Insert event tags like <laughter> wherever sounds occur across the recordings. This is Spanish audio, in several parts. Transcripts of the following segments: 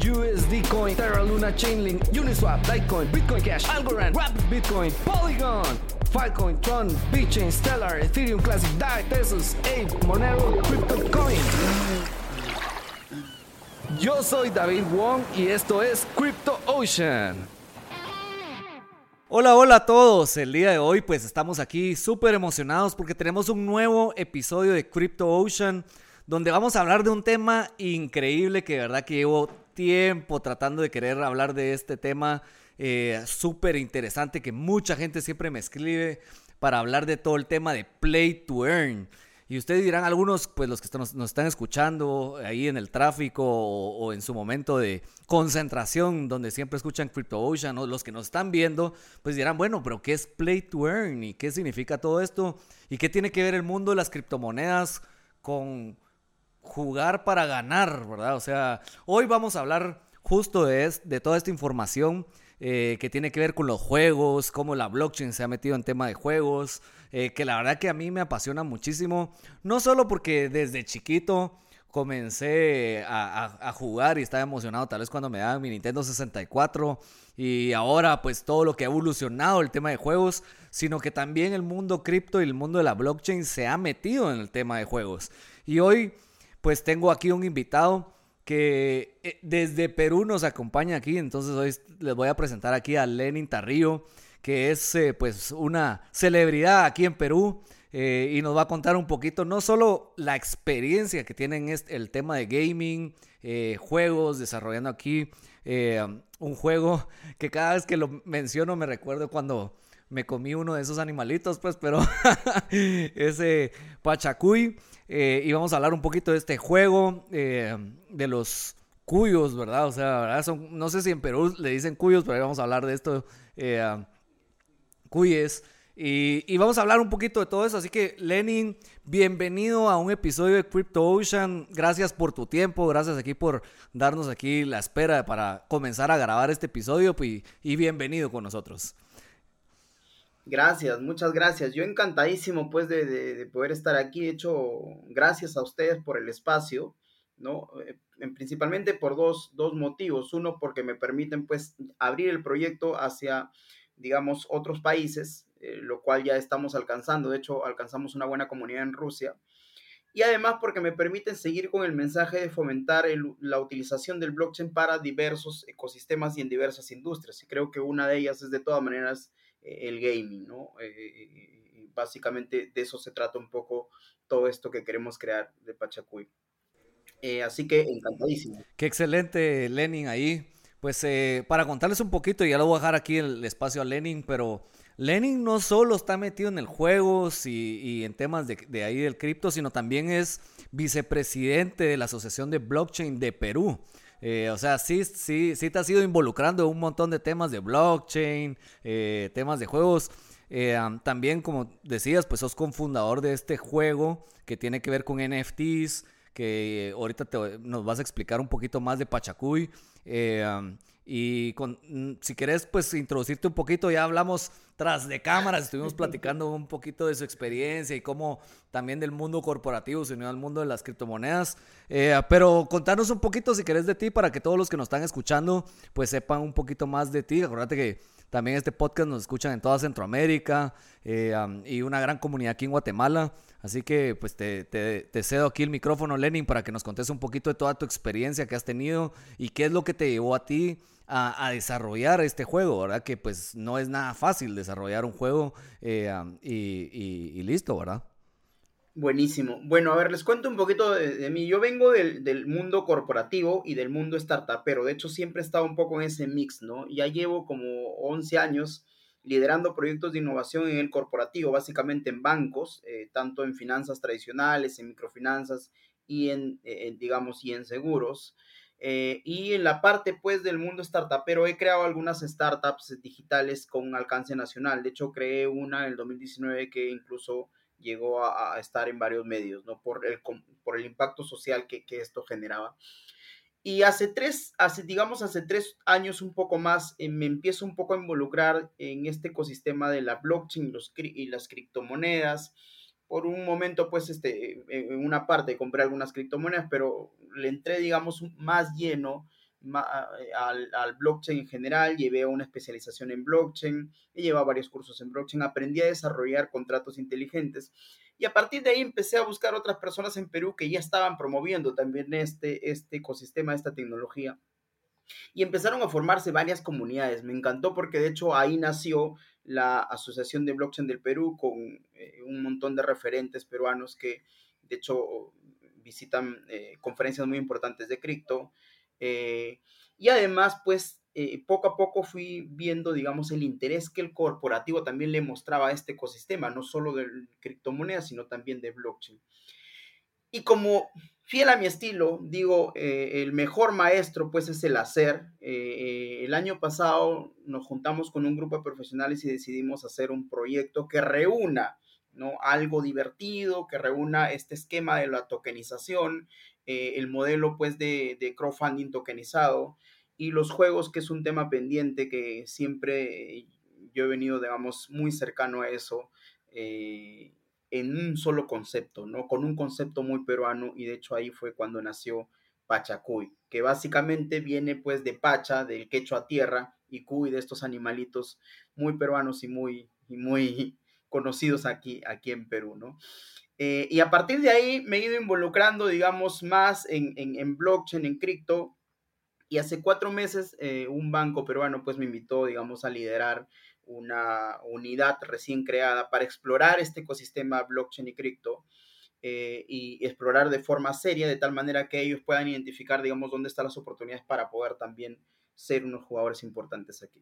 USD Coin, Terra Luna, Chainlink, Uniswap, Litecoin, Bitcoin Cash, Algorand, Rapid Bitcoin, Polygon, Filecoin, Tron, BitChain, Stellar, Ethereum Classic, DAI, Tesos, Ape, Monero, CryptoCoin. Yo soy David Wong y esto es Crypto Ocean. Hola, hola a todos. El día de hoy pues estamos aquí súper emocionados porque tenemos un nuevo episodio de Crypto Ocean donde vamos a hablar de un tema increíble que de verdad que llevo tiempo tratando de querer hablar de este tema eh, súper interesante que mucha gente siempre me escribe para hablar de todo el tema de play to earn. Y ustedes dirán, algunos, pues los que nos, están escuchando ahí en el tráfico o, en su momento de concentración, donde siempre escuchan Crypto Ocean, o los que nos están viendo, pues dirán, bueno, pero ¿qué es Play to Earn? ¿Y qué significa todo esto? ¿Y qué tiene que ver el mundo de las criptomonedas con jugar para ganar, ¿verdad? O sea, hoy vamos a hablar justo de, de toda esta información eh, que tiene que ver con los juegos, cómo la blockchain se ha metido en tema de juegos, eh, que la verdad que a mí me apasiona muchísimo, no solo porque desde chiquito comencé a, jugar y estaba emocionado tal vez cuando me daban mi Nintendo 64 y ahora pues todo lo que ha evolucionado el tema de juegos, sino que también el mundo cripto y el mundo de la blockchain se ha metido en el tema de juegos. Y hoy pues tengo aquí un invitado que eh, desde Perú nos acompaña aquí, entonces hoy les voy a presentar aquí a Lenin Tarrillo, que es eh, pues una celebridad aquí en Perú eh, y nos va a contar un poquito no solo la experiencia que tienen este, el tema de gaming, juegos, desarrollando aquí un juego <laughs> que cada vez que lo menciono me recuerdo cuando me comí uno de esos animalitos, pues, pero <laughs> ese Pachacuy. Eh, y vamos a hablar un poquito de este juego, eh, de los cuyos, ¿verdad? O sea. Son, no sé si en Perú le dicen cuyos, pero ahí vamos a hablar de esto, eh, cuyes. Y, y, vamos a hablar un poquito de todo eso. Así que, Lenin, bienvenido a un episodio de Crypto Ocean. Gracias por tu tiempo, gracias aquí por darnos aquí la espera para comenzar a grabar este episodio y, y bienvenido con nosotros. Gracias, muchas gracias. Yo encantadísimo pues de, poder estar aquí. De hecho, gracias a ustedes por el espacio, ¿no? Eh, principalmente por dos, motivos. Uno, porque me permiten pues abrir el proyecto hacia, digamos, otros países, eh, lo cual ya estamos alcanzando. De hecho, alcanzamos una buena comunidad en Rusia. Y además porque me permiten seguir con el mensaje de fomentar la utilización del blockchain para diversos ecosistemas y en diversas industrias. Y creo que una de ellas es de todas maneras el gaming, ¿no? Eh, eh, básicamente de eso se trata un poco todo esto que queremos crear de Pachacuy. Eh, así que encantadísimo. Qué excelente, Lenin, ahí. Pues para contarles un poquito, ya lo voy a dejar aquí el espacio a Lenin, pero Lenin no solo está metido en el juego y, en temas de, de ahí del cripto, sino también es vicepresidente de la Asociación de Blockchain de Perú. Eh, o sea, sí, sí, sí te has ido involucrando en un montón de temas de blockchain, eh, temas de juegos. Eh, también, como decías, pues sos cofundador de este juego que tiene que ver con NFTs, que ahorita nos vas a explicar un poquito más de Pachacuy. y mm, si querés, pues introducirte un poquito, ya hablamos tras de cámaras, estuvimos <laughs> platicando un poquito de su experiencia y cómo también del mundo corporativo se unió al mundo de las criptomonedas. Eh, pero contanos un poquito, si querés, de ti para que todos los que nos están escuchando, pues sepan un poquito más de ti. Acuérdate que también este podcast nos escuchan en toda Centroamérica eh, y una gran comunidad aquí en Guatemala. Así que pues te, te, cedo aquí el micrófono, Lenin, para que nos contes un poquito de toda tu experiencia que has tenido y qué es lo que te llevó a ti a, desarrollar este juego, ¿verdad? Que pues no es nada fácil desarrollar un juego eh, y, listo, ¿verdad? Buenísimo. Bueno, a ver, les cuento un poquito de, mí. Yo vengo del, del, mundo corporativo y del mundo startup, pero de hecho siempre he estado un poco en ese mix, ¿no? Ya llevo como 11 años liderando proyectos de innovación en el corporativo, básicamente en bancos, eh, tanto en finanzas tradicionales, en microfinanzas y en, digamos, y en seguros. Eh, y en la parte pues del mundo startupero he creado algunas startups digitales con alcance nacional. De hecho, creé una en el 2019 que incluso llegó a, estar en varios medios, ¿no? Por el, por el impacto social que, que esto generaba. Y hace tres, hace, digamos, hace tres años un poco más, eh, me empiezo un poco a involucrar en este ecosistema de la blockchain los, y las criptomonedas. Por un momento, pues, este, en una parte compré algunas criptomonedas, pero le entré, digamos, más lleno eh, al, al, blockchain en general, llevé una especialización en blockchain, he llevado varios cursos en blockchain, aprendí a desarrollar contratos inteligentes y a partir de ahí empecé a buscar otras personas en Perú que ya estaban promoviendo también este, este ecosistema, esta tecnología. Y empezaron a formarse varias comunidades. Me encantó porque de hecho ahí nació la Asociación de Blockchain del Perú con eh, un montón de referentes peruanos que de hecho visitan eh, conferencias muy importantes de cripto. Eh, y además, pues poco a poco fui viendo, digamos, el interés que el corporativo también le mostraba a este ecosistema, no solo de criptomonedas, sino también de blockchain. Y como fiel a mi estilo, digo, eh, el mejor maestro pues es el hacer. Eh, el año pasado nos juntamos con un grupo de profesionales y decidimos hacer un proyecto que reúna ¿no? algo divertido, que reúna este esquema de la tokenización, el modelo pues de, de crowdfunding tokenizado, y los juegos, que es un tema pendiente que siempre yo he venido, digamos, muy cercano a eso, eh, en un solo concepto, ¿no? Con un concepto muy peruano y de hecho ahí fue cuando nació Pachacuy, que básicamente viene pues de Pacha, del quecho a tierra, y Cuy de estos animalitos muy peruanos y muy, y muy <laughs> conocidos aquí, aquí en Perú, ¿no? Eh, y a partir de ahí me he ido involucrando, digamos, más en, en, en blockchain, en cripto, y hace cuatro meses eh, un banco peruano pues me invitó, digamos, a liderar una unidad recién creada para explorar este ecosistema blockchain y cripto eh, y explorar de forma seria de tal manera que ellos puedan identificar, digamos, dónde están las oportunidades para poder también ser unos jugadores importantes aquí.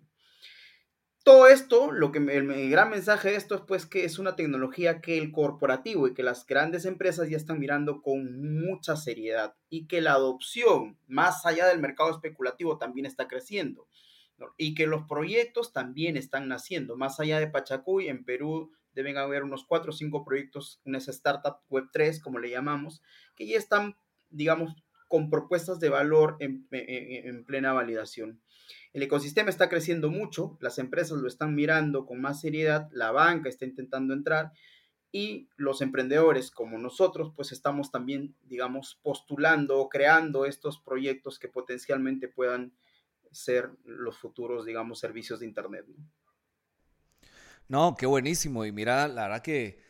Todo esto, lo que el, gran mensaje de esto es pues que es una tecnología que el corporativo y que las grandes empresas ya están mirando con mucha seriedad y que la adopción más allá del mercado especulativo también está creciendo y que los proyectos también están naciendo. Más allá de Pachacuy, en Perú deben haber unos cuatro o cinco proyectos, unas startup web 3, como le llamamos, que ya están, digamos, con propuestas de valor en, en plena validación. El ecosistema está creciendo mucho, las empresas lo están mirando con más seriedad, la banca está intentando entrar y los emprendedores como nosotros pues estamos también, digamos, postulando o creando estos proyectos que potencialmente puedan ser los futuros, digamos, servicios de Internet. No, qué buenísimo. Y mira, la verdad que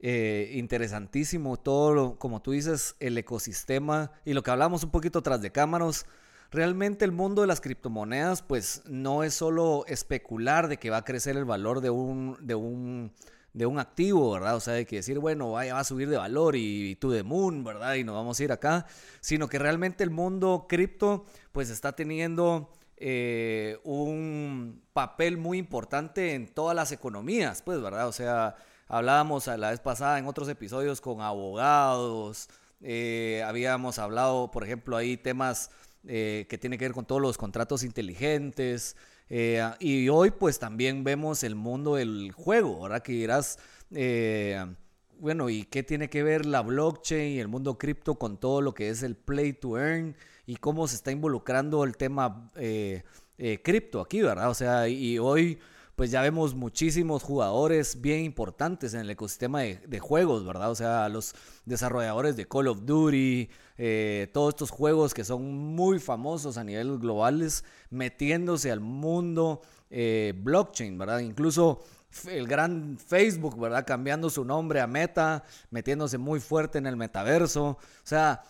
eh, interesantísimo todo, lo, como tú dices, el ecosistema y lo que hablamos un poquito tras de cámaras realmente el mundo de las criptomonedas pues no es solo especular de que va a crecer el valor de un, de un, de un activo, ¿verdad? O sea, de que decir, bueno, vaya, va a subir de valor y, tú de moon, ¿verdad? Y nos vamos a ir acá, sino que realmente el mundo cripto pues está teniendo... Eh, un papel muy importante en todas las economías, pues, ¿verdad? O sea, hablábamos la vez pasada en otros episodios con abogados, eh, habíamos hablado, por ejemplo, ahí temas eh, que tiene que ver con todos los contratos inteligentes. Y hoy pues también vemos el mundo del juego, ¿verdad? Que dirás, bueno, ¿y qué tiene que ver la blockchain y el mundo cripto con todo lo que es el play to earn y cómo se está involucrando el tema cripto aquí, ¿verdad? O sea, y hoy pues ya vemos muchísimos jugadores bien importantes en el ecosistema de, juegos, ¿verdad? O sea, los desarrolladores de Call of Duty, eh, todos estos juegos que son muy famosos a nivel globales, metiéndose al mundo eh, blockchain, ¿verdad? Incluso el gran Facebook, ¿verdad? Cambiando su nombre a Meta, metiéndose muy fuerte en el metaverso. O sea,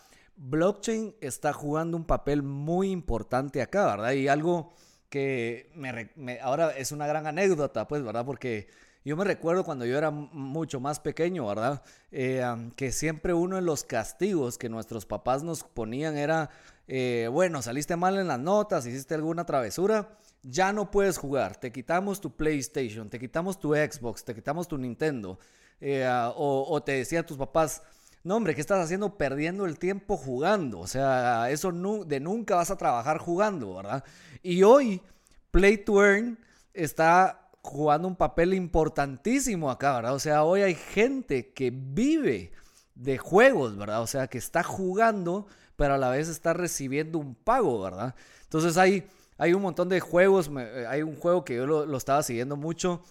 blockchain está jugando un papel muy importante acá, ¿verdad? Y algo que me, ahora es una gran anécdota, pues, ¿verdad? Porque yo me recuerdo cuando yo era mucho más pequeño, ¿verdad? Eh, que siempre uno de los castigos que nuestros papás nos ponían era, eh, bueno, saliste mal en las notas, hiciste alguna travesura, ya no puedes jugar, te quitamos tu PlayStation, te quitamos tu Xbox, te quitamos tu Nintendo. Eh, o, o, te decían tus papás, no, hombre, ¿qué estás haciendo perdiendo el tiempo jugando? O sea, eso de nunca vas a trabajar jugando, ¿verdad? Y hoy, Play to Earn está jugando un papel importantísimo acá, ¿verdad? O sea, hoy hay gente que vive de juegos, ¿verdad? O sea, que está jugando, pero a la vez está recibiendo un pago, ¿verdad? Entonces hay, hay un montón de juegos, hay un juego que yo lo estaba siguiendo mucho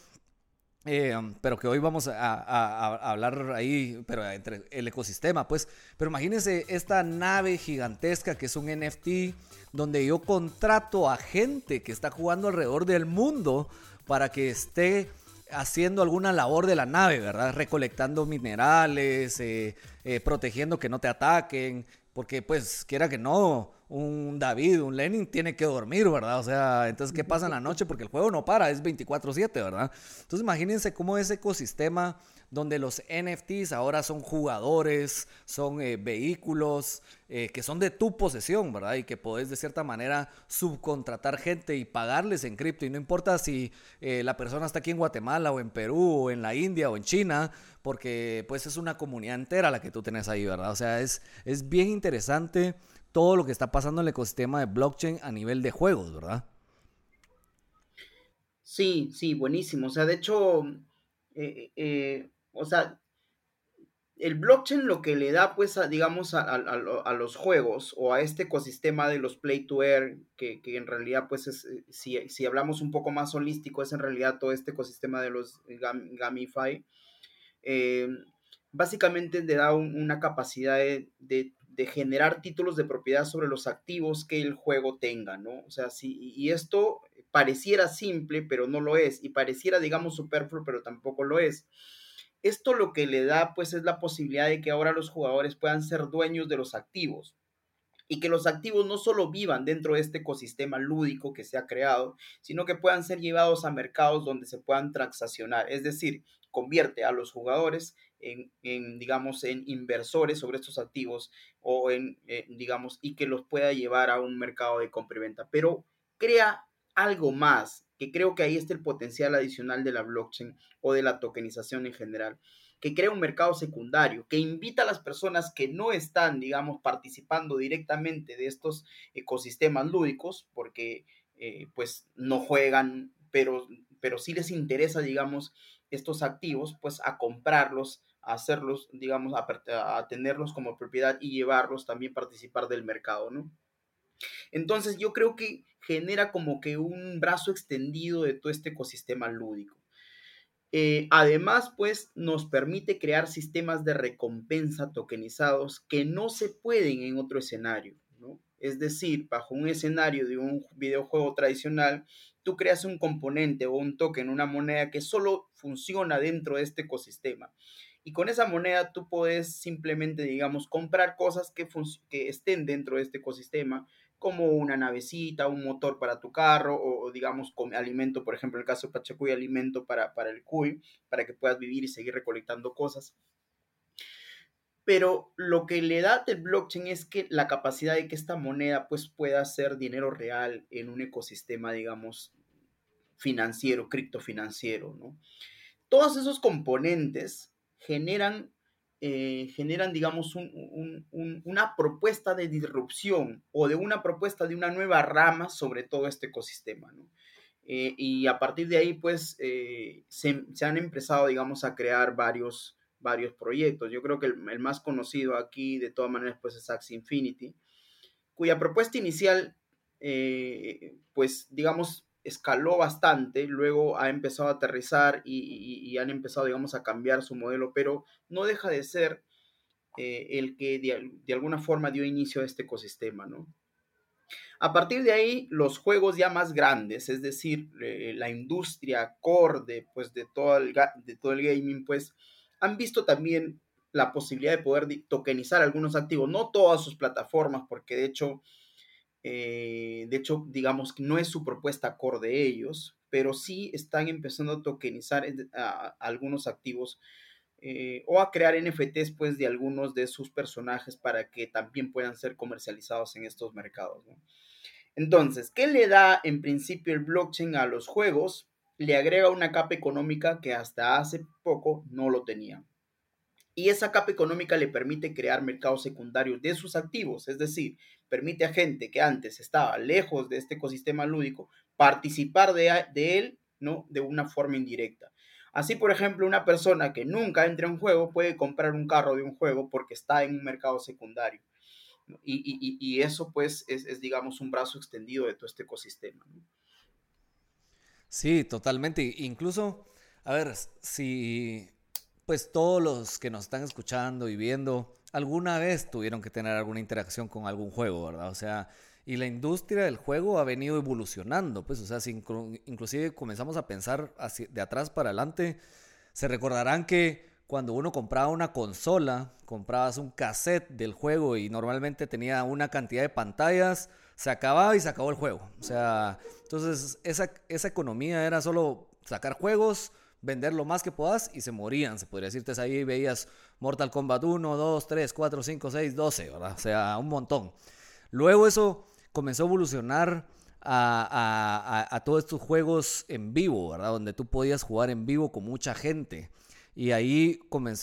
eh, pero que hoy vamos a, hablar ahí, pero entre el ecosistema, pues. Pero imagínense esta nave gigantesca que es un NFT, donde yo contrato a gente que está jugando alrededor del mundo para que esté haciendo alguna labor de la nave, ¿verdad? Recolectando minerales, eh, eh, protegiendo que no te ataquen, porque pues quiera que no, un David, un Lenin tiene que dormir, ¿verdad? O sea, entonces, ¿qué pasa en la noche? Porque el juego no para, es 24/7, ¿verdad? Entonces, imagínense cómo ese ecosistema donde los NFTs ahora son jugadores, son eh, vehículos eh, que son de tu posesión, ¿verdad? Y que podés de cierta manera subcontratar gente y pagarles en cripto. Y no importa si eh, la persona está aquí en Guatemala o en Perú o en la India o en China, porque pues es una comunidad entera la que tú tenés ahí, ¿verdad? O sea, es, es bien interesante todo lo que está pasando en el ecosistema de blockchain a nivel de juegos, ¿verdad? Sí, sí, buenísimo. O sea, de hecho, eh, eh, o sea, el blockchain lo que le da, pues, digamos, a, los juegos o a este ecosistema de los play to earn, que, en realidad, pues, es, eh, si, hablamos un poco más holístico, es en realidad todo este ecosistema de los Gamify, básicamente le da una capacidad de generar títulos de propiedad sobre los activos que el juego tenga, ¿no? O sea, sí, y esto pareciera simple, pero no lo es, y pareciera, digamos, superfluo, pero tampoco lo es. Esto lo que le da, pues, es la posibilidad de que ahora los jugadores puedan ser dueños de los activos y que los activos no solo vivan dentro de este ecosistema lúdico que se ha creado, sino que puedan ser llevados a mercados donde se puedan transaccionar, es decir, convierte a los jugadores en, digamos, en inversores sobre estos activos o en, eh, digamos, y que los pueda llevar a un mercado de compra y venta. Pero crea algo más, que creo que ahí está el potencial adicional de la blockchain o de la tokenización en general, que crea un mercado secundario, que invita a las personas que no están, digamos, participando directamente de estos ecosistemas lúdicos, porque eh, pues no juegan, pero, pero sí les interesa, digamos, estos activos, pues a comprarlos a hacerlos, digamos, a, tenerlos como propiedad y llevarlos también participar del mercado, ¿no? Entonces yo creo que genera como que un brazo extendido de todo este ecosistema lúdico. Eh, además, pues nos permite crear sistemas de recompensa tokenizados que no se pueden en otro escenario, ¿no? Es decir, bajo un escenario de un videojuego tradicional, tú creas un componente o un token, una moneda que solo funciona dentro de este ecosistema y con esa moneda tú puedes simplemente, digamos, comprar cosas que, que estén dentro de este ecosistema, como una navecita, un motor para tu carro o, digamos, con alimento, por ejemplo, en el caso de Pachacuy, alimento para, para el cuy, para que puedas vivir y seguir recolectando cosas. Pero lo que le da el blockchain es que la capacidad de que esta moneda pues pueda ser dinero real en un ecosistema, digamos, financiero, criptofinanciero, ¿no? Todos esos componentes generan, eh, generan digamos, una propuesta de disrupción o de una propuesta de una nueva rama sobre todo este ecosistema, eh, y a partir de ahí, pues, eh, se, han empezado, digamos, a crear varios, varios proyectos. Yo creo que el, el, más conocido aquí, de todas maneras, pues, es Axie Infinity, cuya propuesta inicial, pues, digamos, escaló bastante, luego ha empezado a aterrizar y, han empezado, digamos, a cambiar su modelo, pero no deja de ser eh, el que de, alguna forma dio inicio a este ecosistema, ¿no? A partir de ahí, los juegos ya más grandes, es decir, eh, la industria core de, pues, de, todo el, de todo el gaming, pues, han visto también la posibilidad de poder tokenizar algunos activos, no todas sus plataformas, porque de hecho eh, de hecho, digamos que no es su propuesta core de ellos, pero sí están empezando a tokenizar algunos activos eh, o a crear NFTs pues, de algunos de sus personajes para que también puedan ser comercializados en estos mercados. Entonces, ¿qué le da en principio el blockchain a los juegos? Le agrega una capa económica que hasta hace poco no lo tenía. Y esa capa económica le permite crear mercados secundarios de sus activos, es decir, permite a gente que antes estaba lejos de este ecosistema lúdico participar de, él, ¿no? De una forma indirecta. Así, por ejemplo, una persona que nunca entra en un juego puede comprar un carro de un juego porque está en un mercado secundario. Y, eso, pues, es, digamos, un brazo extendido de todo este ecosistema. Sí, totalmente. Incluso, a ver, si, pues, todos los que nos están escuchando y viendo, alguna vez tuvieron que tener alguna interacción con algún juego, ¿verdad? O sea, y la industria del juego ha venido evolucionando, pues, o sea, si inclusive comenzamos a pensar de atrás para adelante, se recordarán que cuando uno compraba una consola, comprabas un cassette del juego y normalmente tenía una cantidad de pantallas, se acababa y se acabó el juego. O sea, entonces esa, esa economía era solo sacar juegos, vender lo más que puedas y se morían, se podría decirte. Ahí veías Mortal Kombat 1, 2, 3, 4, 5, 6, 12, ¿verdad? O sea, un montón. Luego eso comenzó a evolucionar a, a, a, todos estos juegos en vivo, ¿verdad? Donde tú podías jugar en vivo con mucha gente. Y ahí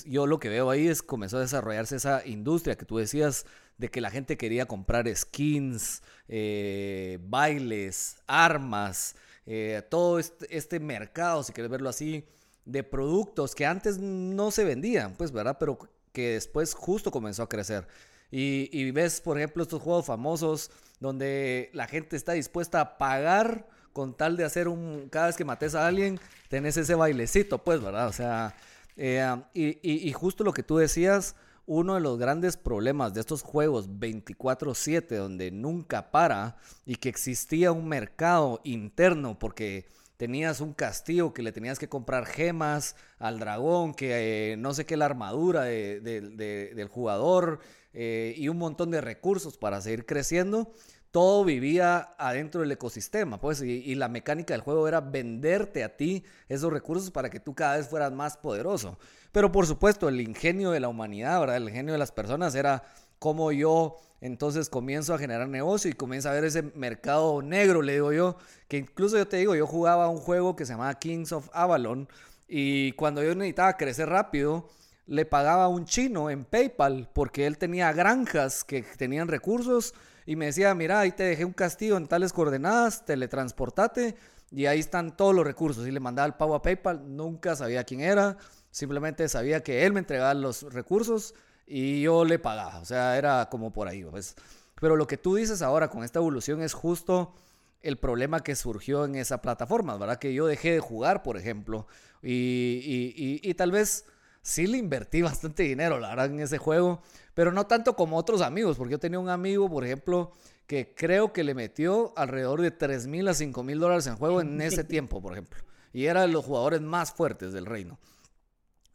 yo lo que veo ahí es comenzó a desarrollarse esa industria que tú decías de que la gente quería comprar skins, eh, bailes, armas, eh, todo este, mercado, si quieres verlo así, de productos que antes no se vendían, pues, ¿verdad? Pero que después justo comenzó a crecer. Y, y ves, por ejemplo, estos juegos famosos donde la gente está dispuesta a pagar con tal de hacer un, cada vez que mates a alguien, tenés ese bailecito, pues, ¿verdad? O sea, eh, y, justo lo que tú decías, uno de los grandes problemas de estos juegos 24/7, donde nunca para y que existía un mercado interno porque tenías un castillo que le tenías que comprar gemas al dragón, que eh, no sé qué la armadura del jugador eh, y un montón de recursos para seguir creciendo todo vivía adentro del ecosistema, pues, y, la mecánica del juego era venderte a ti esos recursos para que tú cada vez fueras más poderoso. Pero por supuesto, el ingenio de la humanidad, ¿verdad? El ingenio de las personas era cómo yo entonces comienzo a generar negocio y comienzo a ver ese mercado negro, le digo yo, que incluso yo te digo, yo jugaba un juego que se llamaba Kings of Avalon y cuando yo necesitaba crecer rápido, le pagaba a un chino en PayPal porque él tenía granjas que tenían recursos y me decía, mira, ahí te dejé un castillo en tales coordenadas, teletransportate y ahí están todos los recursos. Y le mandaba el pago a PayPal, nunca sabía quién era, simplemente sabía que él me entregaba los recursos y yo le pagaba. O sea, era como por ahí. Pues. Pero lo que tú dices ahora con esta evolución es justo el problema que surgió en esa plataforma, ¿verdad? Que yo dejé de jugar, por ejemplo, y, y, y tal vez sí le invertí <laughs> bastante dinero, la verdad, en ese juego, pero no tanto como otros amigos, porque yo tenía un amigo, por ejemplo, que creo que le metió alrededor de 3 mil a 5 mil dólares en juego en ese <laughs> tiempo, por ejemplo, y era de los jugadores más fuertes del reino.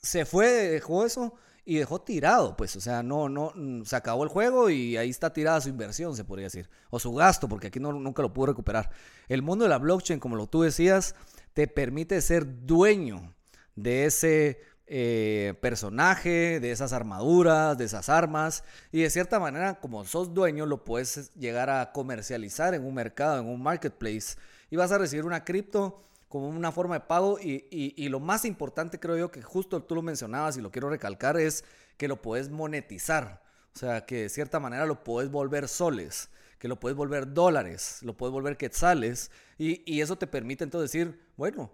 Se fue, dejó eso y dejó tirado, pues, o sea, no, no, mm, se acabó el juego y ahí está tirada su inversión, se podría decir, o su gasto, porque aquí no, nunca lo pudo recuperar. El mundo de la blockchain, como lo tú decías, te permite ser dueño de ese eh, personaje, de esas armaduras, de esas armas. Y de cierta manera, como sos dueño, lo puedes llegar a comercializar en un mercado, en un marketplace. Y vas a recibir una cripto como una forma de pago. Y, lo más importante, creo yo, que justo tú lo mencionabas y lo quiero recalcar, es que lo puedes monetizar. O sea, que de cierta manera lo puedes volver soles, que lo puedes volver dólares, lo puedes volver quetzales. Y, y eso te permite entonces decir, bueno,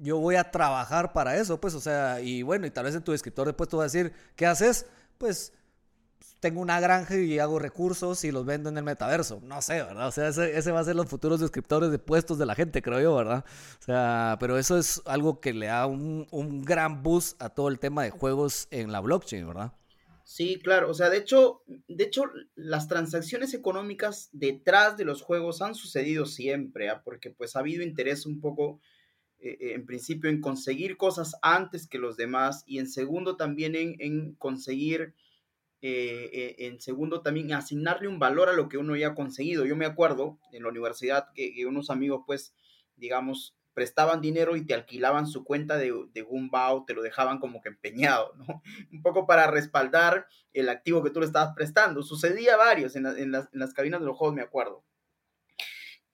yo voy a trabajar para eso, pues, o sea, y bueno, y tal vez en tu escritor después tú vas a decir, ¿qué haces? Pues tengo una granja y hago recursos y los vendo en el metaverso. No sé, ¿verdad? O sea, ese, va a ser los futuros descriptores de puestos de la gente, creo yo, ¿verdad? O sea, pero eso es algo que le da un, gran boost a todo el tema de juegos en la blockchain, ¿verdad? Sí, claro. O sea, de hecho, de hecho, las transacciones económicas detrás de los juegos han sucedido siempre, ¿ah? porque pues ha habido interés un poco eh, eh, en principio en conseguir cosas antes que los demás y en segundo también en, conseguir, eh, en segundo también asignarle un valor a lo que uno ya ha conseguido. Yo me acuerdo en la universidad que, unos amigos pues, digamos, prestaban dinero y te alquilaban su cuenta de, de Gumbao, te lo dejaban como que empeñado, <laughs> ¿no? Un poco para respaldar el activo que tú le estabas prestando. Sucedía varios en, las, en las cabinas de los juegos, me acuerdo.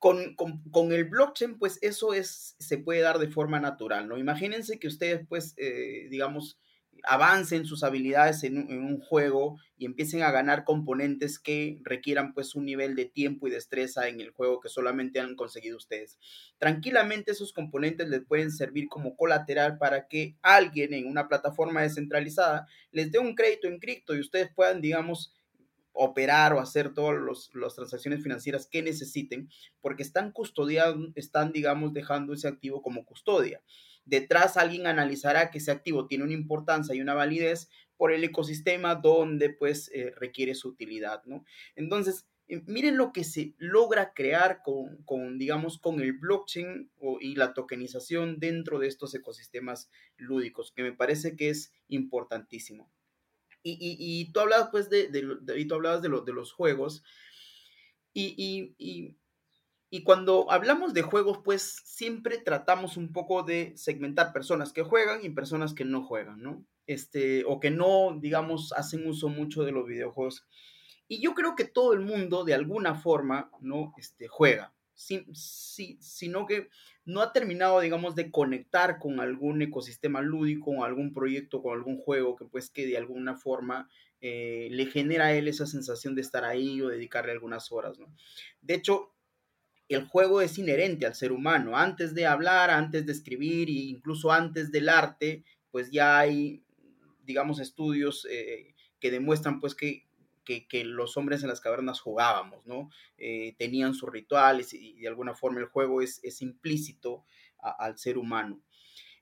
Con, el blockchain, pues eso es, se puede dar de forma natural, ¿no? Imagínense que ustedes, pues, eh, digamos, avancen sus habilidades en un, juego y empiecen a ganar componentes que requieran pues un nivel de tiempo y destreza en el juego que solamente han conseguido ustedes. Tranquilamente esos componentes les pueden servir como colateral para que alguien en una plataforma descentralizada les dé un crédito en cripto y ustedes puedan, digamos, operar o hacer todas las transacciones financieras que necesiten, porque están custodiando, están, digamos, dejando ese activo como custodia. Detrás alguien analizará que ese activo tiene una importancia y una validez por el ecosistema donde pues eh, requiere su utilidad, ¿no? Entonces, eh, miren lo que se logra crear con, con digamos, con el blockchain y la tokenización dentro de estos ecosistemas lúdicos, que me parece que es importantísimo. Y, y, tú hablabas, pues, de, de, tú hablabas de, de los juegos. Y, y, cuando hablamos de juegos, pues, siempre tratamos un poco de segmentar personas que juegan y personas que no juegan, ¿no? Este, o que no, digamos, hacen uso mucho de los videojuegos. Y yo creo que todo el mundo, de alguna forma, ¿no? Este, juega sino que no ha terminado, digamos, de conectar con algún ecosistema lúdico, con algún proyecto, con algún juego que pues que de alguna forma eh, le genera a él esa sensación de estar ahí o dedicarle algunas horas, ¿no? De hecho, el juego es inherente al ser humano. Antes de hablar, antes de escribir e incluso antes del arte, pues ya hay, digamos, estudios eh, que demuestran pues que que, los hombres en las cavernas jugábamos, ¿no? Eh, tenían sus rituales y, de alguna forma el juego es, implícito al ser humano.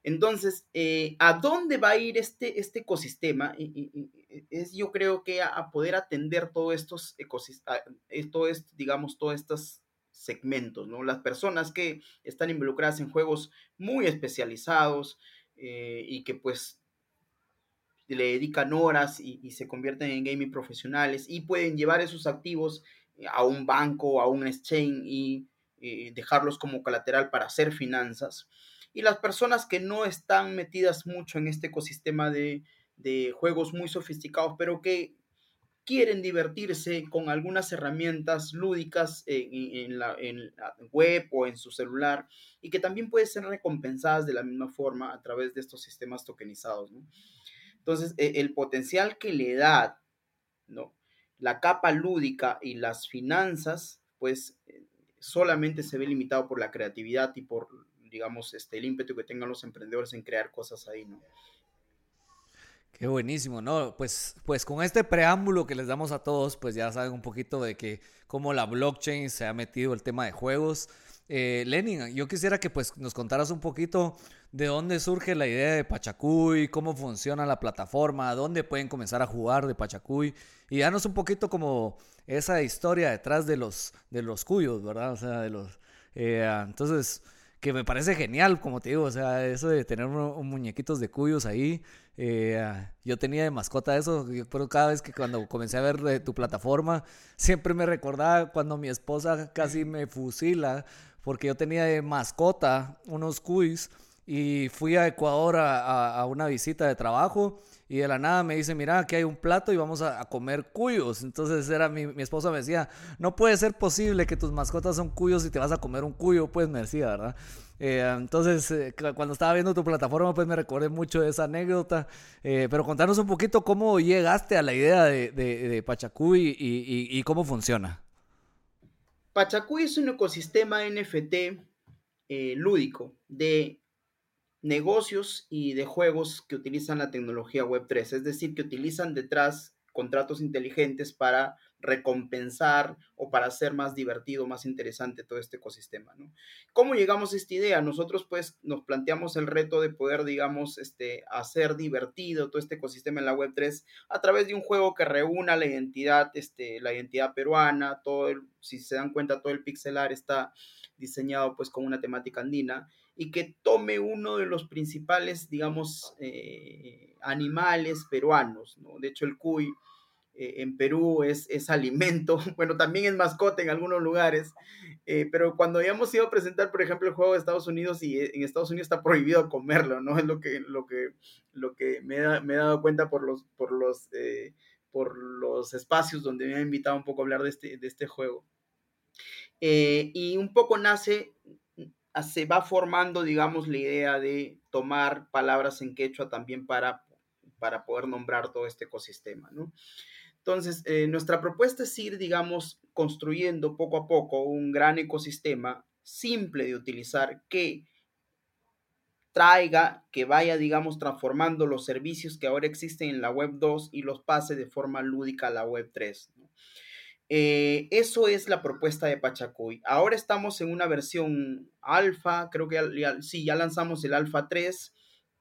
Entonces, eh, ¿a dónde va a ir este, este ecosistema? es yo creo que a, poder atender todos estos ecosistemas, es, digamos, todos estos segmentos, ¿no? Las personas que están involucradas en juegos muy especializados eh, y que pues le dedican horas y, se convierten en gaming profesionales y pueden llevar esos activos eh, a un banco, a un exchange y eh, dejarlos como colateral para hacer finanzas. Y las personas que no están metidas mucho en este ecosistema de, juegos muy sofisticados, pero que quieren divertirse con algunas herramientas lúdicas en, la, en, la, web o en su celular y que también pueden ser recompensadas de la misma forma a través de estos sistemas tokenizados. ¿no? Entonces, e, el potencial que le da, ¿no? La capa lúdica y las finanzas, pues eh, solamente se ve limitado por la creatividad y por, digamos, este, el ímpetu que tengan los emprendedores en crear cosas ahí, ¿no? Qué buenísimo, ¿no? Pues, pues con este preámbulo que les damos a todos, pues ya saben un poquito de que cómo la blockchain se ha metido el tema de juegos. Eh, Lenin, yo quisiera que pues nos contaras un poquito de dónde surge la idea de Pachacuy, cómo funciona la plataforma, dónde pueden comenzar a jugar de Pachacuy y danos un poquito como esa historia detrás de los, de los cuyos, ¿verdad? O sea, de los... Eh, entonces, que me parece genial, como te digo, o sea, eso de tener un, muñequitos de cuyos ahí. Eh, yo tenía de mascota eso, pero cada vez que cuando comencé a ver tu plataforma, siempre me recordaba cuando mi esposa casi me fusila porque yo tenía de mascota unos cuis y fui a Ecuador a, una visita de trabajo y de la nada me dice, mira, aquí hay un plato y vamos a, comer cuyos. Entonces era mi, mi, esposa me decía, no puede ser posible que tus mascotas son cuyos y te vas a comer un cuyo, pues me decía, ¿verdad? Eh, entonces, eh, cuando estaba viendo tu plataforma, pues me recordé mucho de esa anécdota. Eh, pero contanos un poquito cómo llegaste a la idea de, de, Pachacuy y, y cómo funciona. Pachacuy es un ecosistema NFT lúdico de negocios y de juegos que utilizan la tecnología Web3, es decir, que utilizan detrás contratos inteligentes para recompensar o para hacer más divertido, más interesante todo este ecosistema, ¿no? ¿Cómo llegamos a esta idea? Nosotros pues nos planteamos el reto de poder, digamos, este, hacer divertido todo este ecosistema en la Web3 a través de un juego que reúna la identidad, este, la identidad peruana, todo si se dan cuenta, todo el pixelar está diseñado pues con una temática andina y que tome uno de los principales, digamos, eh, animales peruanos, ¿no? De hecho, el cuy eh, en Perú es, es, alimento, <laughs> bueno, también es mascota en algunos lugares, eh, pero cuando habíamos ido a presentar, por ejemplo, el juego de Estados Unidos y en Estados Unidos está prohibido comerlo, ¿no? Es lo que, lo que, lo que me, he dado cuenta por los, por los, por los espacios donde me han invitado un poco a hablar de este, de este juego. y un poco nace se va formando, digamos, la idea de tomar palabras en quechua también para para poder nombrar todo este ecosistema, ¿no? Entonces, eh, nuestra propuesta es ir, digamos, construyendo poco a poco un gran ecosistema simple de utilizar que traiga, que vaya, digamos, transformando los servicios que ahora existen en la web 2 y los pase de forma lúdica a la web 3. Eh, eso es la propuesta de Pachacuy. Ahora estamos en una versión alfa, creo que ya, sí, ya lanzamos el alfa 3.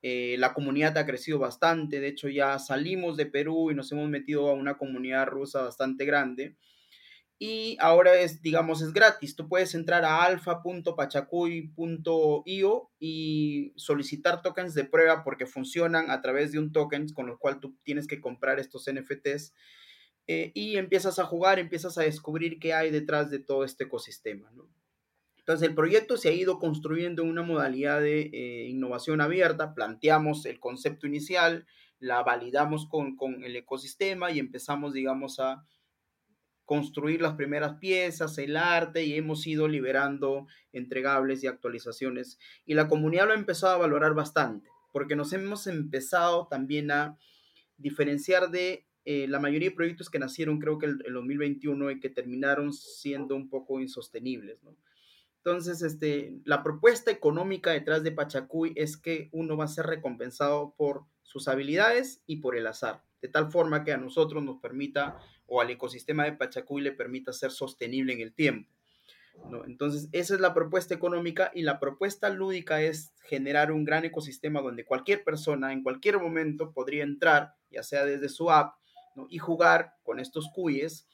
Eh, la comunidad ha crecido bastante, de hecho ya salimos de Perú y nos hemos metido a una comunidad rusa bastante grande y ahora es, digamos, es gratis. Tú puedes entrar a alfa.pachacuy.io y solicitar tokens de prueba porque funcionan a través de un token con lo cual tú tienes que comprar estos NFTs eh, y empiezas a jugar, empiezas a descubrir qué hay detrás de todo este ecosistema. Entonces el proyecto se ha ido construyendo en una modalidad de eh, innovación abierta, planteamos el concepto inicial, la validamos con, con el ecosistema y empezamos, digamos, a construir las primeras piezas, el arte y hemos ido liberando entregables y actualizaciones. Y la comunidad lo ha empezado a valorar bastante, porque nos hemos empezado también a diferenciar de eh, la mayoría de proyectos que nacieron creo que en el 2021 y que terminaron siendo un poco insostenibles. Entonces, este, la propuesta económica detrás de Pachacuy es que uno va a ser recompensado por sus habilidades y por el azar, de tal forma que a nosotros nos permita o al ecosistema de Pachacuy le permita ser sostenible en el tiempo. ¿no? Entonces, esa es la propuesta económica y la propuesta lúdica es generar un gran ecosistema donde cualquier persona en cualquier momento podría entrar, ya sea desde su app, y jugar con estos cuyes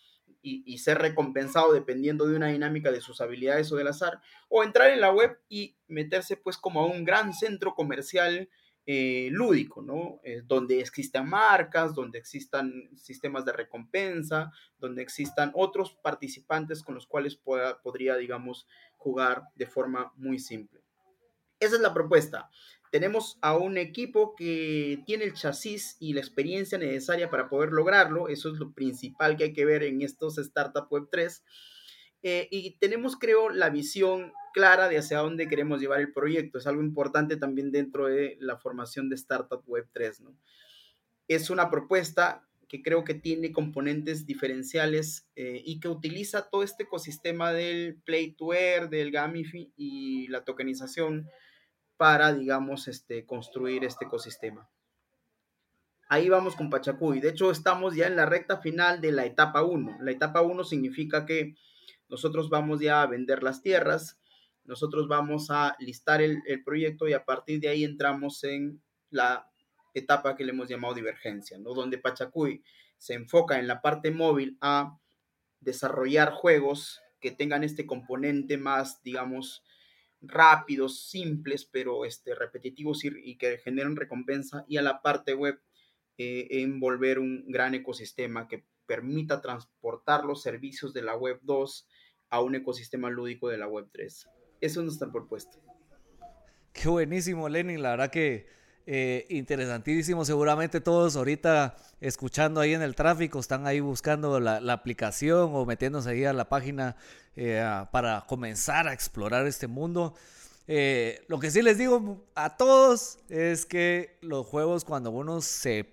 y, ser recompensado dependiendo de una dinámica de sus habilidades o del azar, o entrar en la web y meterse pues como a un gran centro comercial eh, lúdico, ¿no? Eh, donde existan marcas, donde existan sistemas de recompensa, donde existan otros participantes con los cuales pueda, podría, digamos, jugar de forma muy simple. Esa es la propuesta. Tenemos a un equipo que tiene el chasis y la experiencia necesaria para poder lograrlo. Eso es lo principal que hay que ver en estos Startup Web 3. Eh, y tenemos, creo, la visión clara de hacia dónde queremos llevar el proyecto. Es algo importante también dentro de la formación de Startup Web 3. ¿no? Es una propuesta que creo que tiene componentes diferenciales eh, y que utiliza todo este ecosistema del Play to Earn, del Gamify y la tokenización para, digamos, este, construir este ecosistema. Ahí vamos con Pachacuy. De hecho, estamos ya en la recta final de la etapa 1. La etapa 1 significa que nosotros vamos ya a vender las tierras, nosotros vamos a listar el, proyecto y a partir de ahí entramos en la etapa que le hemos llamado divergencia, ¿no? Donde Pachacuy se enfoca en la parte móvil a desarrollar juegos que tengan este componente más, digamos, rápidos, simples, pero este, repetitivos y, que generen recompensa, y a la parte web eh, envolver un gran ecosistema que permita transportar los servicios de la web 2 a un ecosistema lúdico de la web 3. Eso no está propuesto. Qué buenísimo, Lenin. La verdad que eh, interesantísimo. Seguramente todos ahorita escuchando ahí en el tráfico están ahí buscando la, aplicación o metiéndose ahí a la página eh, para comenzar a explorar este mundo. Eh, lo que sí les digo a todos es que los juegos cuando uno se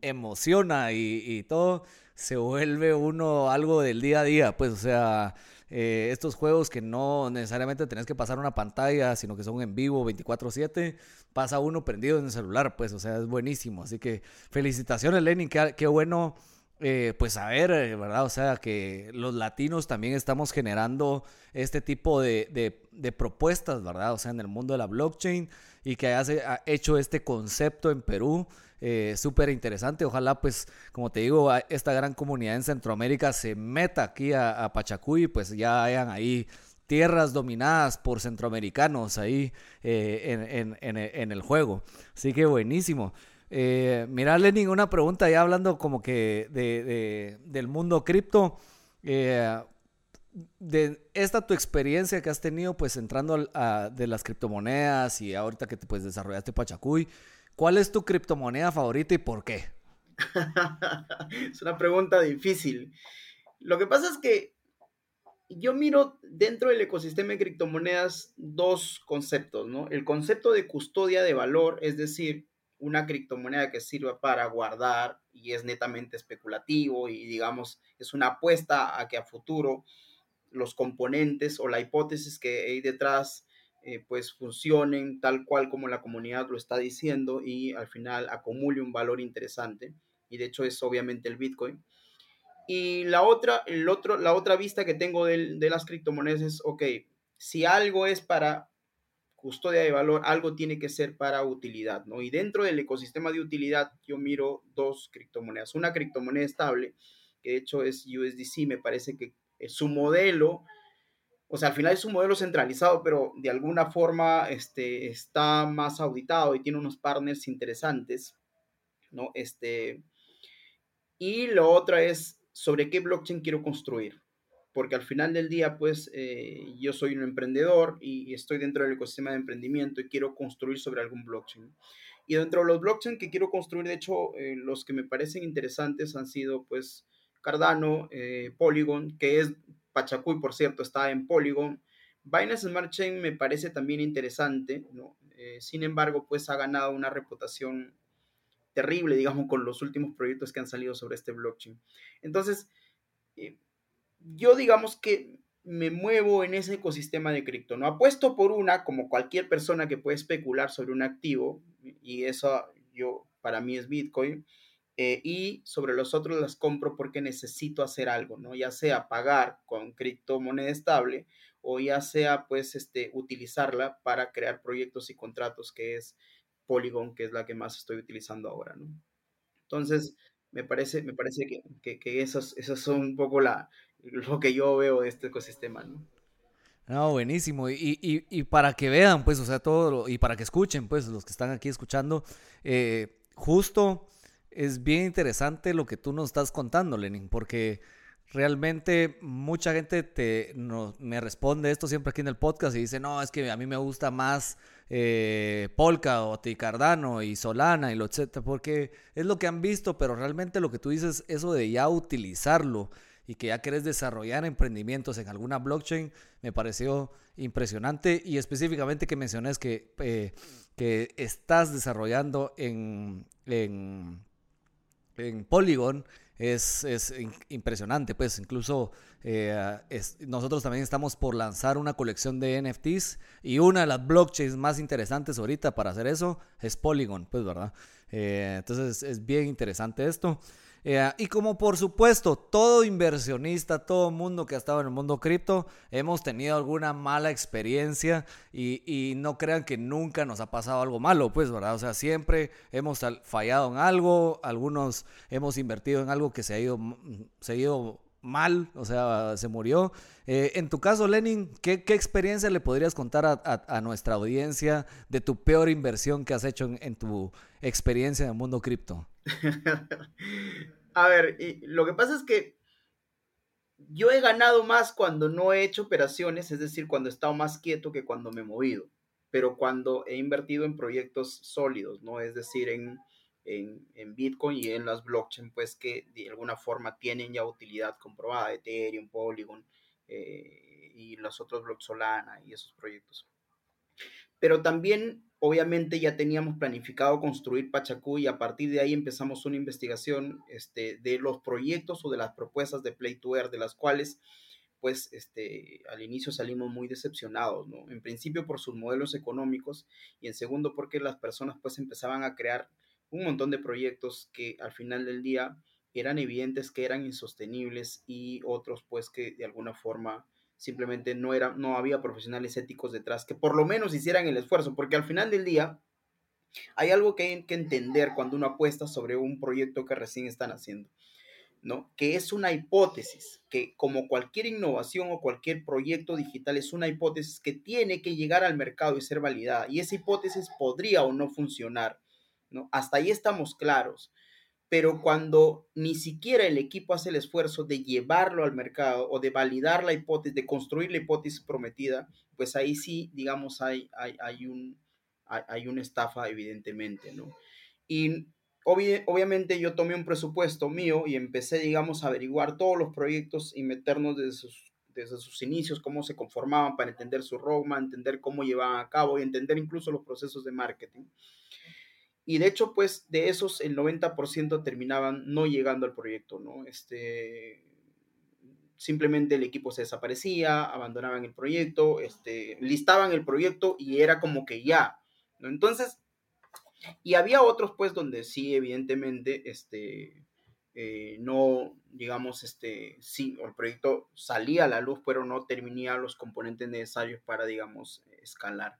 emociona y, y todo, se vuelve uno algo del día a día. Pues o sea... Eh, estos juegos que no necesariamente tenés que pasar una pantalla, sino que son en vivo 24/7, pasa uno prendido en el celular, pues, o sea, es buenísimo. Así que felicitaciones, Lenin, qué, bueno. Eh, pues saber, eh, ¿verdad? O sea, que los latinos también estamos generando este tipo de, de, de propuestas, ¿verdad? O sea, en el mundo de la blockchain y que haya hecho este concepto en Perú eh, súper interesante. Ojalá, pues, como te digo, esta gran comunidad en Centroamérica se meta aquí a, Pachacuy, pues ya hayan ahí tierras dominadas por centroamericanos ahí eh, en, el juego. Así que buenísimo. Eh, mira, Lenin, una pregunta ya hablando como que de, del mundo cripto. Eh, de esta tu experiencia que has tenido pues entrando a, de las criptomonedas y ahorita que te pues desarrollaste Pachacuy, ¿Cuál es tu criptomoneda favorita y por qué? <laughs> es una pregunta difícil. Lo que pasa es que yo miro dentro del ecosistema de criptomonedas dos conceptos, ¿no? El concepto de custodia de valor, es decir, una criptomoneda que sirva para guardar y es netamente especulativo y digamos es una apuesta a que a futuro los componentes o la hipótesis que hay detrás eh, pues funcionen tal cual como la comunidad lo está diciendo y al final acumule un valor interesante. Y de hecho es obviamente el Bitcoin. Y la otra, el otro, la otra vista que tengo de, de las criptomonedas es, ok, si algo es para custodia de valor, algo tiene que ser para utilidad, ¿no? Y dentro del ecosistema de utilidad yo miro dos criptomonedas. Una criptomoneda estable, que de hecho es USDC, me parece que su modelo o sea, al final es un modelo centralizado, pero de alguna forma este, está más auditado y tiene unos partners interesantes, ¿no? Este, y lo otro es sobre qué blockchain quiero construir, porque al final del día, pues, eh, yo soy un emprendedor y estoy dentro del ecosistema de emprendimiento y quiero construir sobre algún blockchain. Y dentro de los blockchain que quiero construir, de hecho, eh, los que me parecen interesantes han sido, pues, Cardano, eh, Polygon, que es Pachacuy, por cierto, está en Polygon. Binance Smart Chain me parece también interesante, ¿no? Eh, sin embargo, pues ha ganado una reputación terrible, digamos, con los últimos proyectos que han salido sobre este blockchain. Entonces, eh, yo digamos que me muevo en ese ecosistema de cripto, ¿no? Apuesto por una, como cualquier persona que puede especular sobre un activo, y eso yo, para mí es Bitcoin, eh, y sobre los otros las compro porque necesito hacer algo, ¿no? Ya sea pagar con criptomoneda estable o ya sea pues este, utilizarla para crear proyectos y contratos, que es Polygon, que es la que más estoy utilizando ahora, ¿no? Entonces, me parece, me parece que, que, que esos, esos son un poco la, lo que yo veo de este ecosistema, ¿no? No, buenísimo. Y, y, y, para que vean, pues, o sea, todo, y para que escuchen, pues, los que están aquí escuchando, eh, justo es bien interesante lo que tú nos estás contando, Lenin, porque realmente mucha gente te, me responde esto siempre aquí en el podcast y dice, no, es que a mí me gusta más eh, Polka o Ticardano y Solana y lo etcétera, porque es lo que han visto, pero realmente lo que tú dices, eso de ya utilizarlo y que ya querés desarrollar emprendimientos en alguna blockchain, me pareció impresionante y específicamente que menciones que, eh, que estás desarrollando en en Polygon es, es impresionante, pues incluso eh, nosotros también estamos por lanzar una colección de NFTs y una de las blockchains más interesantes ahorita para hacer eso es Polygon, pues verdad. Eh, entonces es bien interesante esto. Eh, y como por supuesto, todo inversionista, todo mundo que ha estado en el mundo cripto, hemos tenido alguna mala experiencia y, no crean que nunca nos ha pasado algo malo, pues, ¿verdad? O sea, siempre hemos fallado en algo, algunos hemos invertido en algo que se ha ido, ido mal, o sea, se murió. Eh, en tu caso, Lenin, ¿qué, ¿qué, experiencia le podrías contar a, nuestra audiencia de tu peor inversión que has hecho en tu experiencia en el mundo cripto? <laughs> A ver, lo que pasa es que yo he ganado más cuando no he hecho operaciones, es decir, cuando he estado más quieto que cuando me he movido, pero cuando he invertido en proyectos sólidos, ¿no? Es decir, en, en, Bitcoin y en las blockchain, pues que de alguna forma tienen ya utilidad comprobada, Ethereum, Polygon eh, y los otros bloques Solana y esos proyectos. Pero también obviamente ya teníamos planificado construir Pachacú y a partir de ahí empezamos una investigación este, de los proyectos o de las propuestas de Play to Air, de las cuales pues este, al inicio salimos muy decepcionados, ¿no? En principio por sus modelos económicos y en segundo porque las personas pues empezaban a crear un montón de proyectos que al final del día eran evidentes que eran insostenibles y otros pues que de alguna forma simplemente no, era, no había profesionales éticos detrás que por lo menos hicieran el esfuerzo, porque al final del día hay algo que hay que entender cuando uno apuesta sobre un proyecto que recién están haciendo, ¿no? Que es una hipótesis, que como cualquier innovación o cualquier proyecto digital es una hipótesis que tiene que llegar al mercado y ser validada, y esa hipótesis podría o no funcionar, ¿no? Hasta ahí estamos claros pero cuando ni siquiera el equipo hace el esfuerzo de llevarlo al mercado o de validar la hipótesis, de construir la hipótesis prometida, pues ahí sí, digamos, hay, hay, hay, un, hay, una estafa, evidentemente, ¿no? Y obviamente yo tomé un presupuesto mío y empecé, digamos, a averiguar todos los proyectos y meternos desde sus, desde sus inicios, cómo se conformaban para entender su roadmap, entender cómo llevaban a cabo y entender incluso los procesos de marketing. Y de hecho, pues de esos el 90% terminaban no llegando al proyecto, ¿no? Este, simplemente el equipo se desaparecía, abandonaban el proyecto, este, listaban el proyecto y era como que ya, ¿no? Entonces, y había otros pues donde sí, evidentemente, este, eh, no, digamos, este, sí, el proyecto salía a la luz, pero no terminaba los componentes necesarios para, digamos, escalar.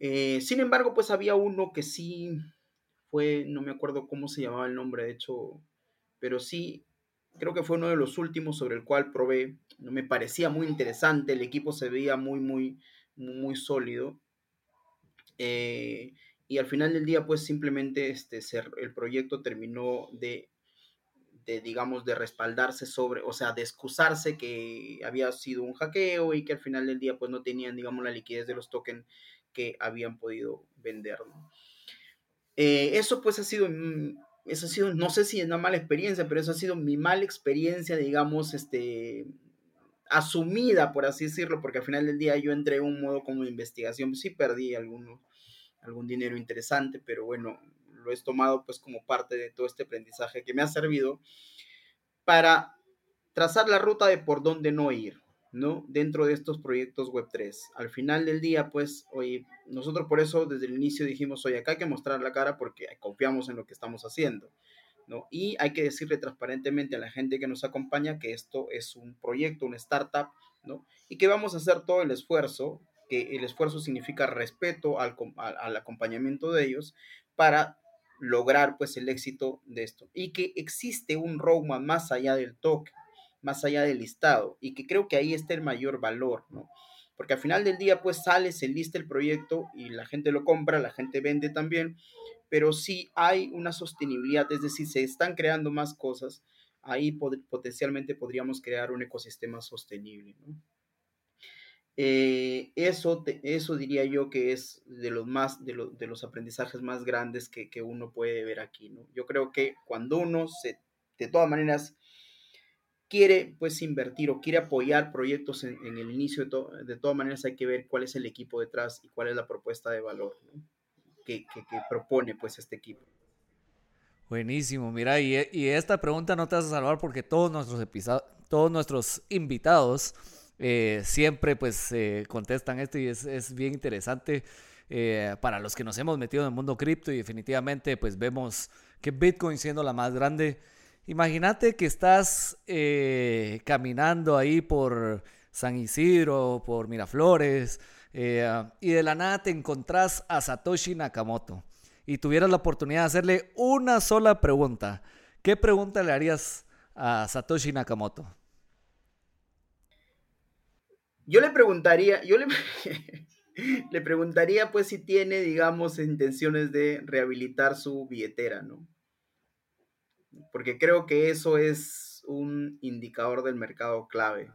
Eh, sin embargo, pues había uno que sí fue, no me acuerdo cómo se llamaba el nombre, de hecho, pero sí, creo que fue uno de los últimos sobre el cual probé. No me parecía muy interesante, el equipo se veía muy, muy, muy sólido. Eh, y al final del día, pues simplemente este, el proyecto terminó de, de, digamos, de respaldarse sobre, o sea, de excusarse que había sido un hackeo y que al final del día, pues no tenían, digamos, la liquidez de los tokens que habían podido vender. Eh, eso pues ha sido, mm, eso ha sido, no sé si es una mala experiencia, pero eso ha sido mi mala experiencia, digamos, este, asumida, por así decirlo, porque al final del día yo entré en un modo como de investigación, sí perdí algún dinero interesante, pero bueno, lo he tomado pues como parte de todo este aprendizaje que me ha servido para trazar la ruta de por dónde no ir. ¿No? Dentro de estos proyectos Web3. Al final del día, pues, hoy nosotros por eso desde el inicio dijimos, oye, acá hay que mostrar la cara porque confiamos en lo que estamos haciendo, ¿no? Y hay que decirle transparentemente a la gente que nos acompaña que esto es un proyecto, una startup, ¿no? Y que vamos a hacer todo el esfuerzo, que el esfuerzo significa respeto al, al acompañamiento de ellos para lograr pues el éxito de esto y que existe un roadmap más allá del token más allá del listado y que creo que ahí está el mayor valor, ¿no? Porque al final del día pues sale, se lista el proyecto y la gente lo compra, la gente vende también, pero si hay una sostenibilidad, es decir, se están creando más cosas, ahí potencialmente podríamos crear un ecosistema sostenible, ¿no? Eh, eso, eso diría yo que es de los, más, de, de los aprendizajes más grandes que, que, uno puede ver aquí, ¿no? Yo creo que cuando uno se, de todas maneras, quiere pues invertir o quiere apoyar proyectos en, el inicio, de, de, todas maneras hay que ver cuál es el equipo detrás y cuál es la propuesta de valor que, propone pues este equipo. Buenísimo, mira, y, esta pregunta no te vas a salvar porque todos nuestros todos nuestros invitados eh, siempre pues contestan esto y es, bien interesante eh, para los que nos hemos metido en el mundo cripto y definitivamente pues vemos que Bitcoin siendo la más grande, Imagínate que estás eh, caminando ahí por San Isidro, por Miraflores, eh, y de la nada te encontrás a Satoshi Nakamoto y tuvieras la oportunidad de hacerle una sola pregunta. ¿Qué pregunta le harías a Satoshi Nakamoto? Yo le preguntaría, yo le, <laughs> le preguntaría pues si tiene, digamos, intenciones de rehabilitar su billetera, ¿no? Porque creo que eso es un indicador del mercado clave.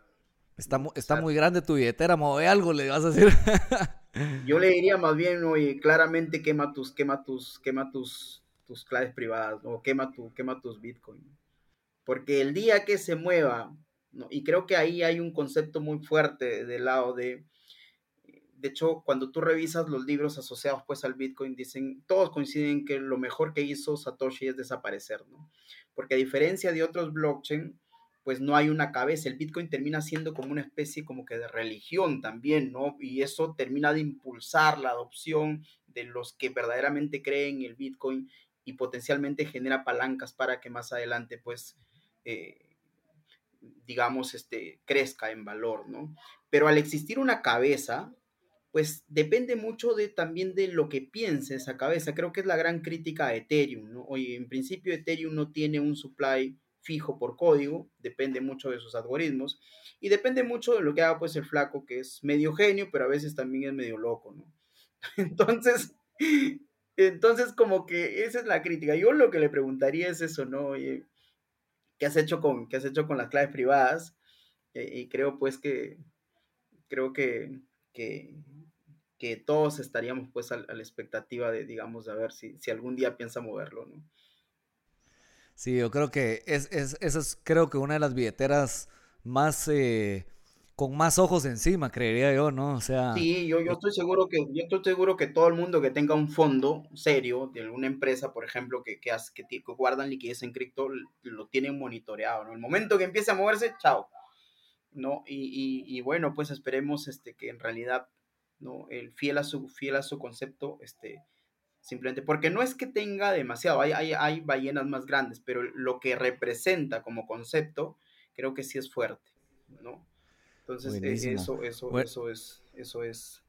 Está, está muy grande tu billetera, mueve algo, le vas a decir. <laughs> yo le diría más bien, oye, claramente quema tus, quema tus, quema tus, tus claves privadas, o quema, tu, quema tus bitcoins. Porque el día que se mueva, y creo que ahí hay un concepto muy fuerte del lado de de hecho, cuando tú revisas los libros asociados pues al Bitcoin, dicen, todos coinciden que lo mejor que hizo Satoshi es desaparecer, ¿no? Porque a diferencia de otros blockchain, pues no hay una cabeza. El Bitcoin termina siendo como una especie como que de religión también, ¿no? Y eso termina de impulsar la adopción de los que verdaderamente creen en el Bitcoin y potencialmente genera palancas para que más adelante, pues, eh, digamos, este, crezca en valor, ¿no? Pero al existir una cabeza, pues depende mucho de, también de lo que piense esa cabeza. Creo que es la gran crítica a Ethereum, ¿no? Oye, en principio Ethereum no tiene un supply fijo por código, depende mucho de sus algoritmos y depende mucho de lo que haga pues el flaco, que es medio genio, pero a veces también es medio loco, ¿no? <laughs> Entonces, entonces como que esa es la crítica. Yo lo que le preguntaría es eso, ¿no? ¿qué has hecho con, qué has hecho con las claves privadas? Eh, y creo pues que, creo que, que, que todos estaríamos pues a, la expectativa de, digamos, de ver si, si algún día piensa moverlo, ¿no? Sí, yo creo que es, es, esa es creo que una de las billeteras más, eh, con más ojos encima, creería yo, ¿no? O sea... Sí, yo, yo estoy seguro que, yo estoy seguro que todo el mundo que tenga un fondo serio de alguna empresa, por ejemplo, que, que, hace, que, guardan liquidez en cripto, lo tienen monitoreado, ¿no? El momento que empiece a moverse, chao. ¿No? Y, y, y bueno, pues esperemos este, que en realidad, ¿no? El fiel a su, fiel a su concepto, este, simplemente, porque no es que tenga demasiado, hay, hay, hay ballenas más grandes, pero lo que representa como concepto, creo que sí es fuerte, ¿no? Entonces, eh, eso, eso, eso es, eso es.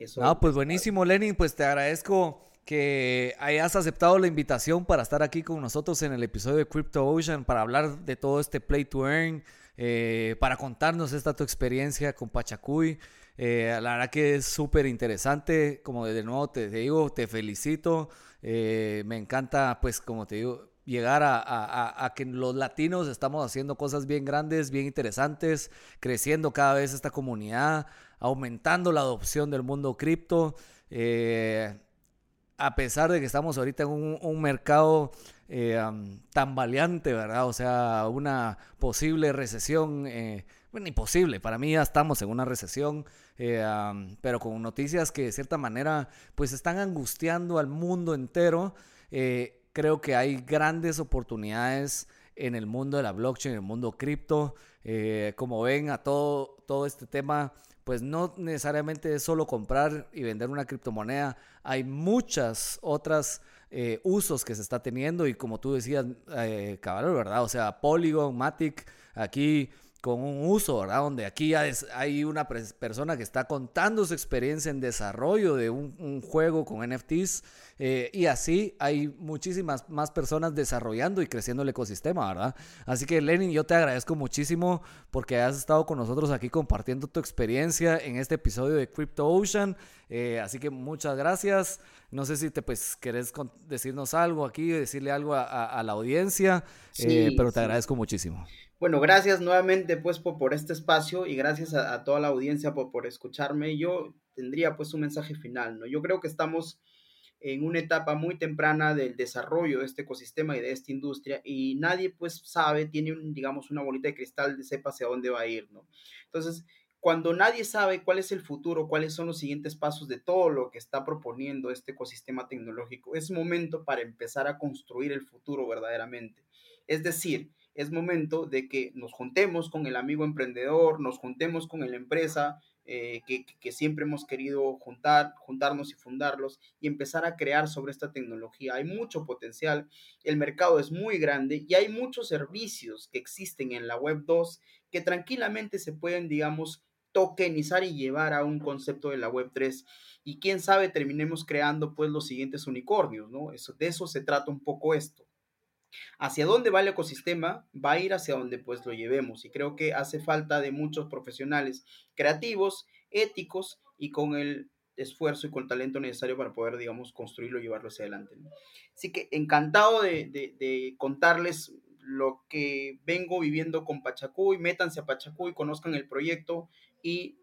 Eso no, pues buenísimo, Lenin, pues te agradezco que hayas aceptado la invitación para estar aquí con nosotros en el episodio de Crypto Ocean para hablar de todo este play to earn, eh, para contarnos esta tu experiencia con Pachacuy. Eh, la verdad que es súper interesante, como de nuevo te, digo, te felicito, me encanta pues como te digo, llegar a, que los latinos estamos haciendo cosas bien grandes, bien interesantes, creciendo cada vez esta comunidad, aumentando la adopción del mundo cripto. Eh, a pesar de que estamos ahorita en un, mercado eh, tan ¿verdad? O sea, una posible recesión, eh, bueno, imposible, para mí ya estamos en una recesión, pero con noticias que de cierta manera pues están angustiando al mundo entero creo que hay grandes oportunidades en el mundo de la blockchain, en el mundo cripto. Eh, como ven, a todo, todo este tema, pues no necesariamente es solo comprar y vender una criptomoneda. Hay muchas otras eh, usos que se está teniendo y como tú decías, eh, cabrón, ¿verdad? O sea, Polygon, Matic, aquí con un uso, ¿verdad? Donde aquí hay una persona que está contando su experiencia en desarrollo de un, juego con NFTs eh, y así hay muchísimas más personas desarrollando y creciendo el ecosistema, ¿verdad? Así que Lenin, yo te agradezco muchísimo porque has estado con nosotros aquí compartiendo tu experiencia en este episodio de Crypto Ocean. Eh, así que muchas gracias. No sé si te pues querés decirnos algo aquí, decirle algo a, la audiencia, eh, pero te agradezco muchísimo. Bueno, gracias nuevamente pues por, este espacio y gracias a, toda la audiencia por, por, escucharme. Yo tendría pues un mensaje final, ¿no? Yo creo que estamos en una etapa muy temprana del desarrollo de este ecosistema y de esta industria y nadie pues sabe, tiene un, digamos una bolita de cristal de sepa hacia dónde va a ir, ¿no? Entonces, cuando nadie sabe cuál es el futuro, cuáles son los siguientes pasos de todo lo que está proponiendo este ecosistema tecnológico, es momento para empezar a construir el futuro verdaderamente. Es decir, es momento de que nos juntemos con el amigo emprendedor, nos juntemos con la empresa eh, que, siempre hemos querido juntar, juntarnos y fundarlos y empezar a crear sobre esta tecnología. Hay mucho potencial, el mercado es muy grande y hay muchos servicios que existen en la web 2 que tranquilamente se pueden, digamos, tokenizar y llevar a un concepto de la web 3 y quién sabe terminemos creando pues los siguientes unicornios, ¿no? Eso, de eso se trata un poco esto hacia dónde va el ecosistema, va a ir hacia donde pues lo llevemos. Y creo que hace falta de muchos profesionales creativos, éticos y con el esfuerzo y con el talento necesario para poder, digamos, construirlo y llevarlo hacia adelante. Así que encantado de, contarles lo que vengo viviendo con Pachacuy. Métanse a Pachacuy, conozcan el proyecto y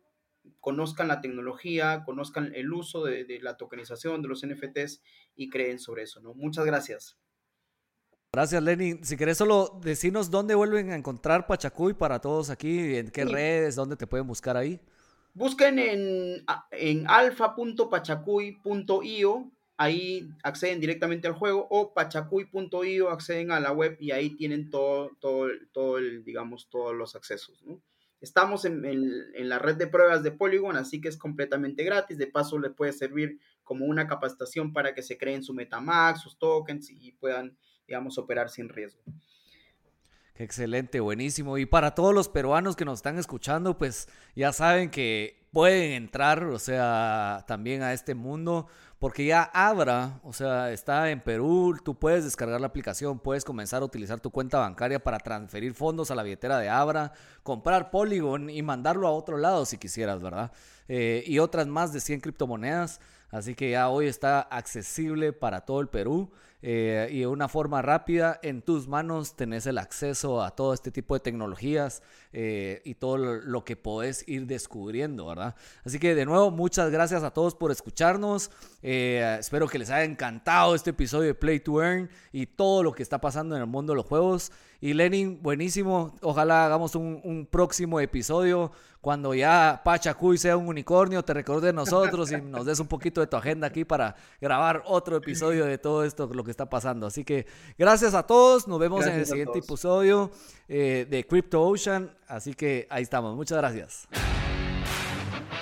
conozcan la tecnología, conozcan el uso de, de la tokenización de los NFTs y creen sobre eso. ¿no? Muchas gracias. Gracias, Lenny. Si querés solo decirnos dónde vuelven a encontrar Pachacuy para todos aquí, en qué redes, dónde te pueden buscar ahí. Busquen en, en alfa.pachacuy.io, ahí acceden directamente al juego, o pachacuy.io, acceden a la web y ahí tienen todo, todo, todo el, digamos, todos los accesos, Estamos en, en, la red de pruebas de Polygon, así que es completamente gratis. De paso, les puede servir como una capacitación para que se creen su Metamax, sus tokens y puedan digamos, operar sin riesgo. excelente, buenísimo. Y para todos los peruanos que nos están escuchando, pues ya saben que pueden entrar, o sea, también a este mundo, porque ya Abra, o sea, está en Perú, tú puedes descargar la aplicación, puedes comenzar a utilizar tu cuenta bancaria para transferir fondos a la billetera de Abra, comprar Polygon y mandarlo a otro lado si quisieras, ¿verdad? Eh, y otras más de 100 criptomonedas, así que ya hoy está accesible para todo el Perú. eh, y de una forma rápida en tus manos tenés el acceso a todo este tipo de tecnologías eh, y todo lo, que podés ir descubriendo, ¿verdad? Así que de nuevo, muchas gracias a todos por escucharnos. Eh, espero que les haya encantado este episodio de Play to Earn y todo lo que está pasando en el mundo de los juegos. Y Lenin, buenísimo. Ojalá hagamos un, un próximo episodio cuando ya Pachacuy sea un unicornio, te recuerdes de nosotros y nos des un poquito de tu agenda aquí para grabar otro episodio de todo esto, lo que está pasando. Así que gracias a todos, nos vemos en el siguiente episodio eh, de Crypto Ocean. Así que ahí estamos, muchas gracias.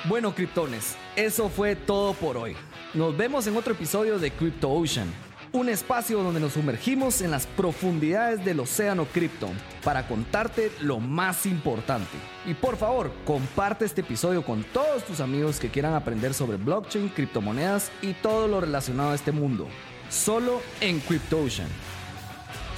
Bueno, criptones, eso fue todo por hoy. Nos vemos en otro episodio de Crypto Ocean un espacio donde nos sumergimos en las profundidades del océano cripto para contarte lo más importante. Y por favor, comparte este episodio con todos tus amigos que quieran aprender sobre blockchain, criptomonedas y todo lo relacionado a este mundo. Solo en CryptoOcean.